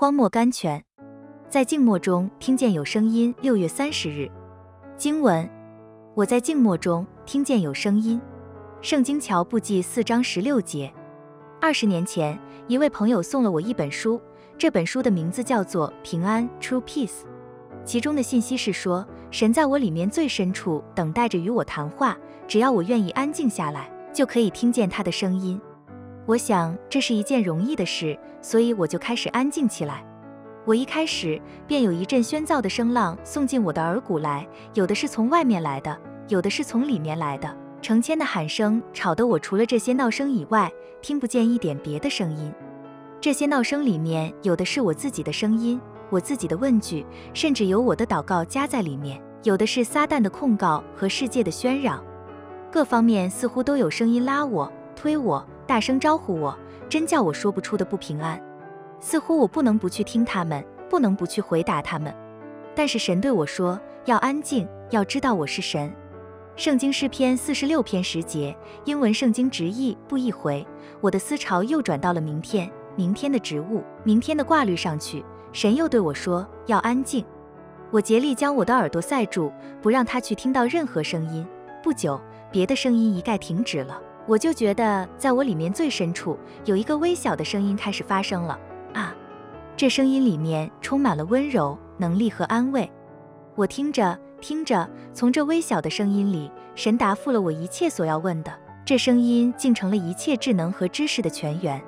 荒漠甘泉，在静默中听见有声音。六月三十日，经文：我在静默中听见有声音。圣经乔布记四章十六节。二十年前，一位朋友送了我一本书，这本书的名字叫做《平安 True Peace》，其中的信息是说，神在我里面最深处等待着与我谈话，只要我愿意安静下来，就可以听见他的声音。我想这是一件容易的事，所以我就开始安静起来。我一开始便有一阵喧噪的声浪送进我的耳骨来，有的是从外面来的，有的是从里面来的。成千的喊声吵得我除了这些闹声以外，听不见一点别的声音。这些闹声里面有的是我自己的声音，我自己的问句，甚至有我的祷告加在里面；有的是撒旦的控告和世界的喧嚷，各方面似乎都有声音拉我、推我。大声招呼我，真叫我说不出的不平安。似乎我不能不去听他们，不能不去回答他们。但是神对我说，要安静，要知道我是神。圣经诗篇四十六篇十节，英文圣经直译不一回。我的思潮又转到了明天，明天的植物，明天的挂绿上去。神又对我说，要安静。我竭力将我的耳朵塞住，不让他去听到任何声音。不久，别的声音一概停止了。我就觉得，在我里面最深处有一个微小的声音开始发声了啊！这声音里面充满了温柔、能力和安慰。我听着听着，从这微小的声音里，神答复了我一切所要问的。这声音竟成了一切智能和知识的泉源。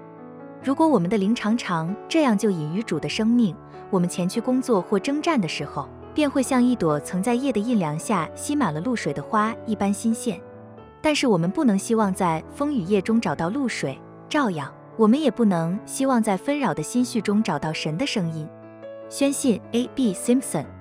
如果我们的灵常常这样就隐于主的生命，我们前去工作或征战的时候，便会像一朵曾在夜的阴凉下吸满了露水的花一般新鲜。但是我们不能希望在风雨夜中找到露水，照耀，我们也不能希望在纷扰的心绪中找到神的声音。宣信 A. B. Simpson。